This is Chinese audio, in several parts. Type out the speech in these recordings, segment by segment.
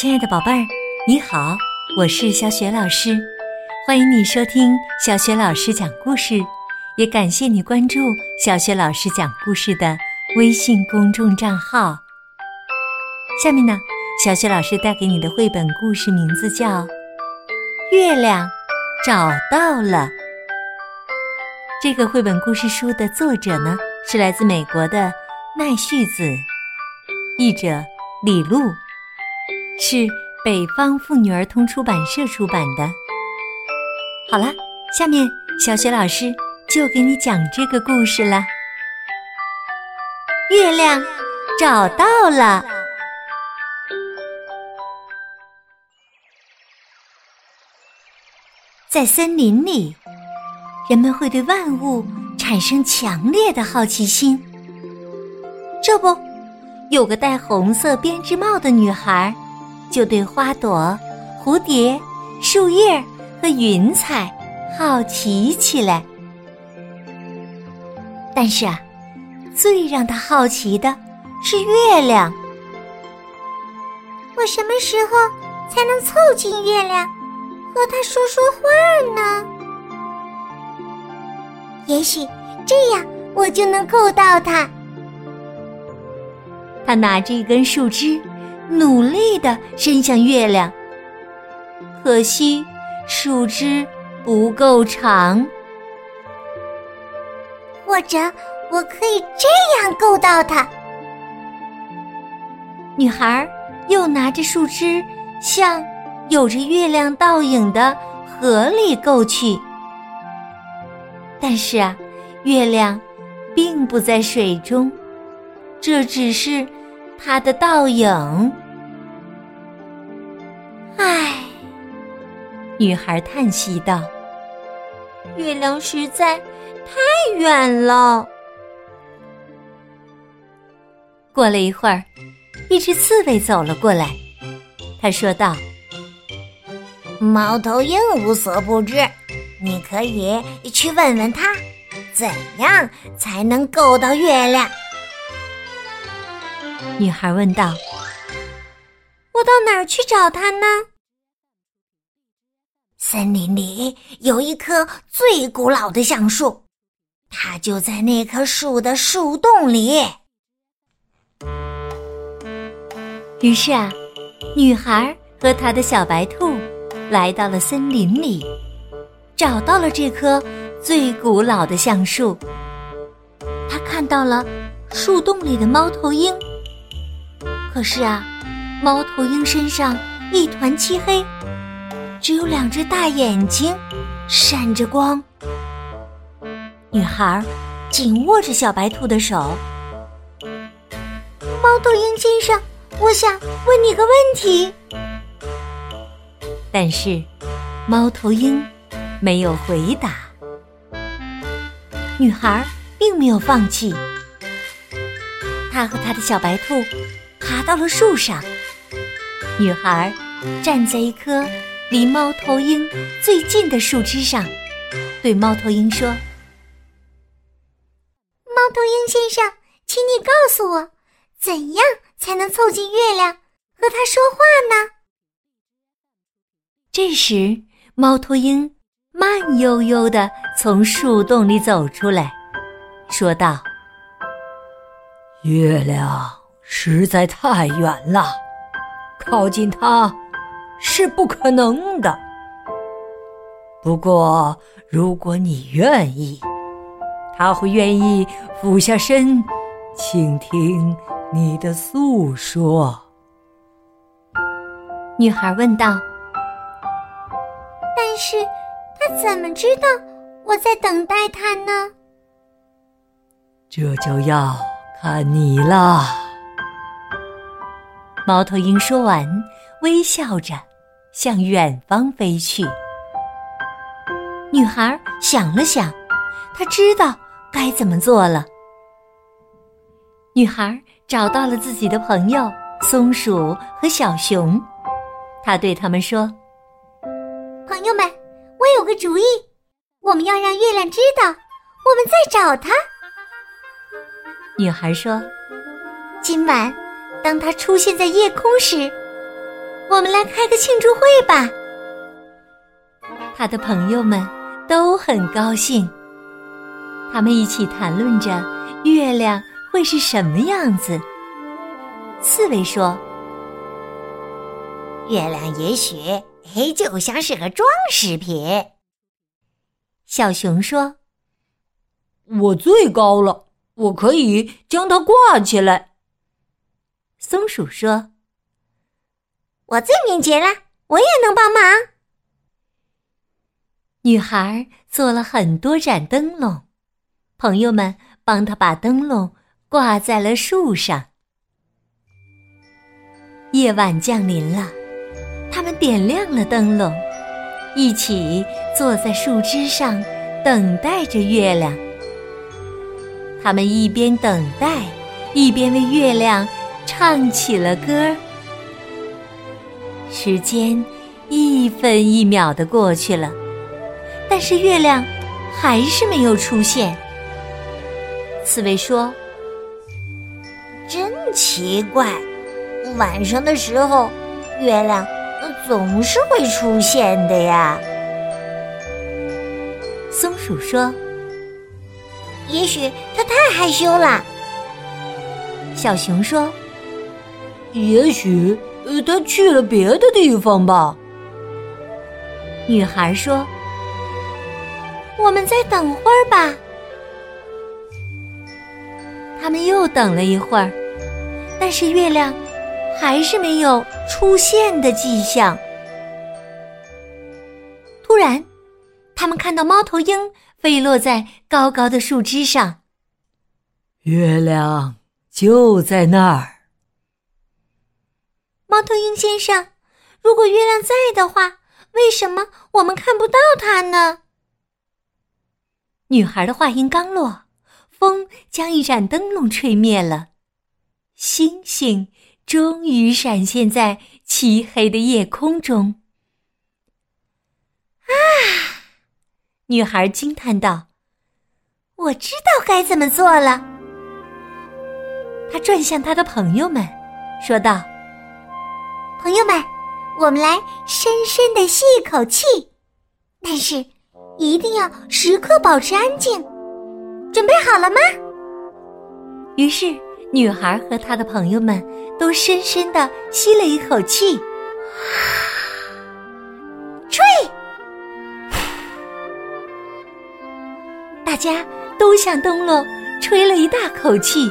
亲爱的宝贝儿，你好，我是小雪老师，欢迎你收听小雪老师讲故事，也感谢你关注小雪老师讲故事的微信公众账号。下面呢，小雪老师带给你的绘本故事名字叫《月亮找到了》。这个绘本故事书的作者呢，是来自美国的奈绪子，译者李璐。是北方妇女儿童出版社出版的。好了，下面小雪老师就给你讲这个故事了。月亮找到了，在森林里，人们会对万物产生强烈的好奇心。这不，有个戴红色编织帽的女孩。就对花朵、蝴蝶、树叶和云彩好奇起来。但是啊，最让他好奇的是月亮。我什么时候才能凑近月亮，和他说说话呢？也许这样我就能够到他。他拿着一根树枝。努力的伸向月亮，可惜树枝不够长。或者我可以这样够到它。女孩又拿着树枝向有着月亮倒影的河里够去，但是啊，月亮并不在水中，这只是它的倒影。唉，女孩叹息道：“月亮实在太远了。”过了一会儿，一只刺猬走了过来，他说道：“猫头鹰无所不知，你可以去问问他，怎样才能够到月亮。”女孩问道：“我到哪儿去找他呢？”森林里有一棵最古老的橡树，它就在那棵树的树洞里。于是啊，女孩和她的小白兔来到了森林里，找到了这棵最古老的橡树。她看到了树洞里的猫头鹰，可是啊，猫头鹰身上一团漆黑。只有两只大眼睛，闪着光。女孩紧握着小白兔的手。猫头鹰先生，我想问你个问题。但是，猫头鹰没有回答。女孩并没有放弃。她和她的小白兔爬到了树上。女孩站在一棵。离猫头鹰最近的树枝上，对猫头鹰说：“猫头鹰先生，请你告诉我，怎样才能凑近月亮和它说话呢？”这时，猫头鹰慢悠悠的从树洞里走出来，说道：“月亮实在太远了，靠近它。”是不可能的。不过，如果你愿意，他会愿意俯下身，倾听你的诉说。女孩问道：“但是，他怎么知道我在等待他呢？”这就要看你了。猫头鹰说完，微笑着。向远方飞去。女孩想了想，她知道该怎么做了。女孩找到了自己的朋友松鼠和小熊，她对他们说：“朋友们，我有个主意，我们要让月亮知道我们在找它。”女孩说：“今晚，当它出现在夜空时。”我们来开个庆祝会吧。他的朋友们都很高兴，他们一起谈论着月亮会是什么样子。刺猬说：“月亮也许嘿就像是个装饰品。”小熊说：“我最高了，我可以将它挂起来。”松鼠说：“我最敏捷了，我也能帮忙。”女孩做了很多盏灯笼，朋友们帮她把灯笼挂在了树上。夜晚降临了，他们点亮了灯笼，一起坐在树枝上等待着月亮。他们一边等待，一边为月亮唱起了歌。时间一分一秒的过去了。但是月亮还是没有出现。刺猬说：“真奇怪，晚上的时候月亮总是会出现的呀。”松鼠说：“也许它太害羞了。”小熊说：“也许他去了别的地方吧。”女孩说。我们再等会儿吧。他们又等了一会儿，但是月亮还是没有出现的迹象。突然，他们看到猫头鹰飞落在高高的树枝上。月亮就在那儿。猫头鹰先生，如果月亮在的话，为什么我们看不到它呢？女孩的话音刚落，风将一盏灯笼吹灭了，星星终于闪现在漆黑的夜空中。啊！女孩惊叹道：“我知道该怎么做了。”她转向她的朋友们，说道：“朋友们，我们来深深的吸一口气，但是。”一定要时刻保持安静，准备好了吗？于是，女孩和她的朋友们都深深的吸了一口气，吹！大家都向灯笼吹了一大口气。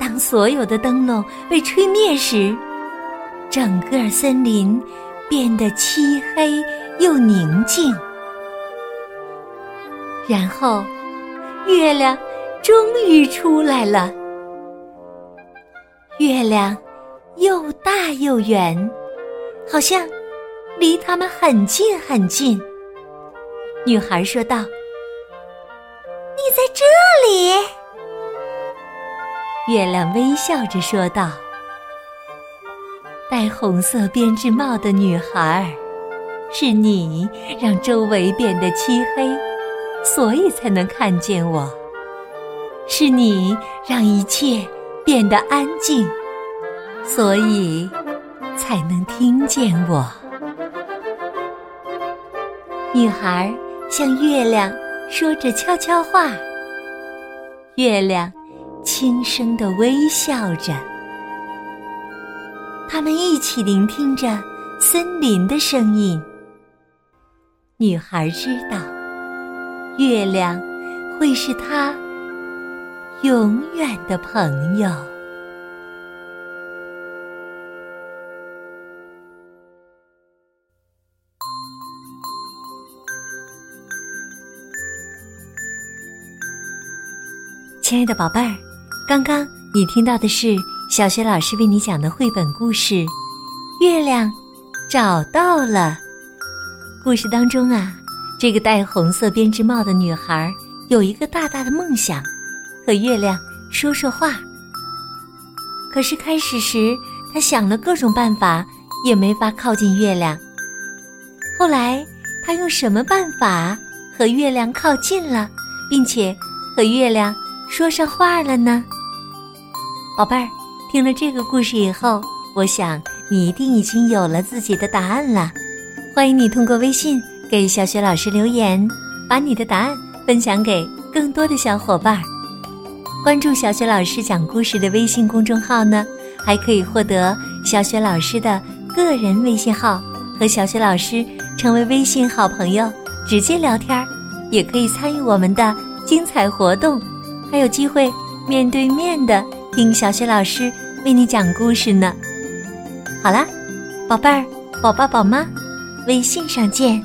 当所有的灯笼被吹灭时，整个森林变得漆黑又宁静。然后，月亮终于出来了。月亮又大又圆，好像离他们很近很近。女孩说道：“你在这里。”月亮微笑着说道：“戴红色编织帽的女孩，是你让周围变得漆黑。”所以才能看见我，是你让一切变得安静，所以才能听见我。女孩向月亮说着悄悄话，月亮轻声的微笑着，他们一起聆听着森林的声音。女孩知道。月亮会是她永远的朋友。亲爱的宝贝儿，刚刚你听到的是小学老师为你讲的绘本故事《月亮找到了》。故事当中啊。这个戴红色编织帽的女孩有一个大大的梦想，和月亮说说话。可是开始时，她想了各种办法，也没法靠近月亮。后来，她用什么办法和月亮靠近了，并且和月亮说上话了呢？宝贝儿，听了这个故事以后，我想你一定已经有了自己的答案了。欢迎你通过微信给小雪老师留言，把你的答案分享给更多的小伙伴。关注小雪老师讲故事的微信公众号呢，还可以获得小雪老师的个人微信号，和小雪老师成为微信好朋友，直接聊天儿，也可以参与我们的精彩活动，还有机会面对面的听小雪老师为你讲故事呢。好啦，宝贝儿，宝爸宝妈，微信上见。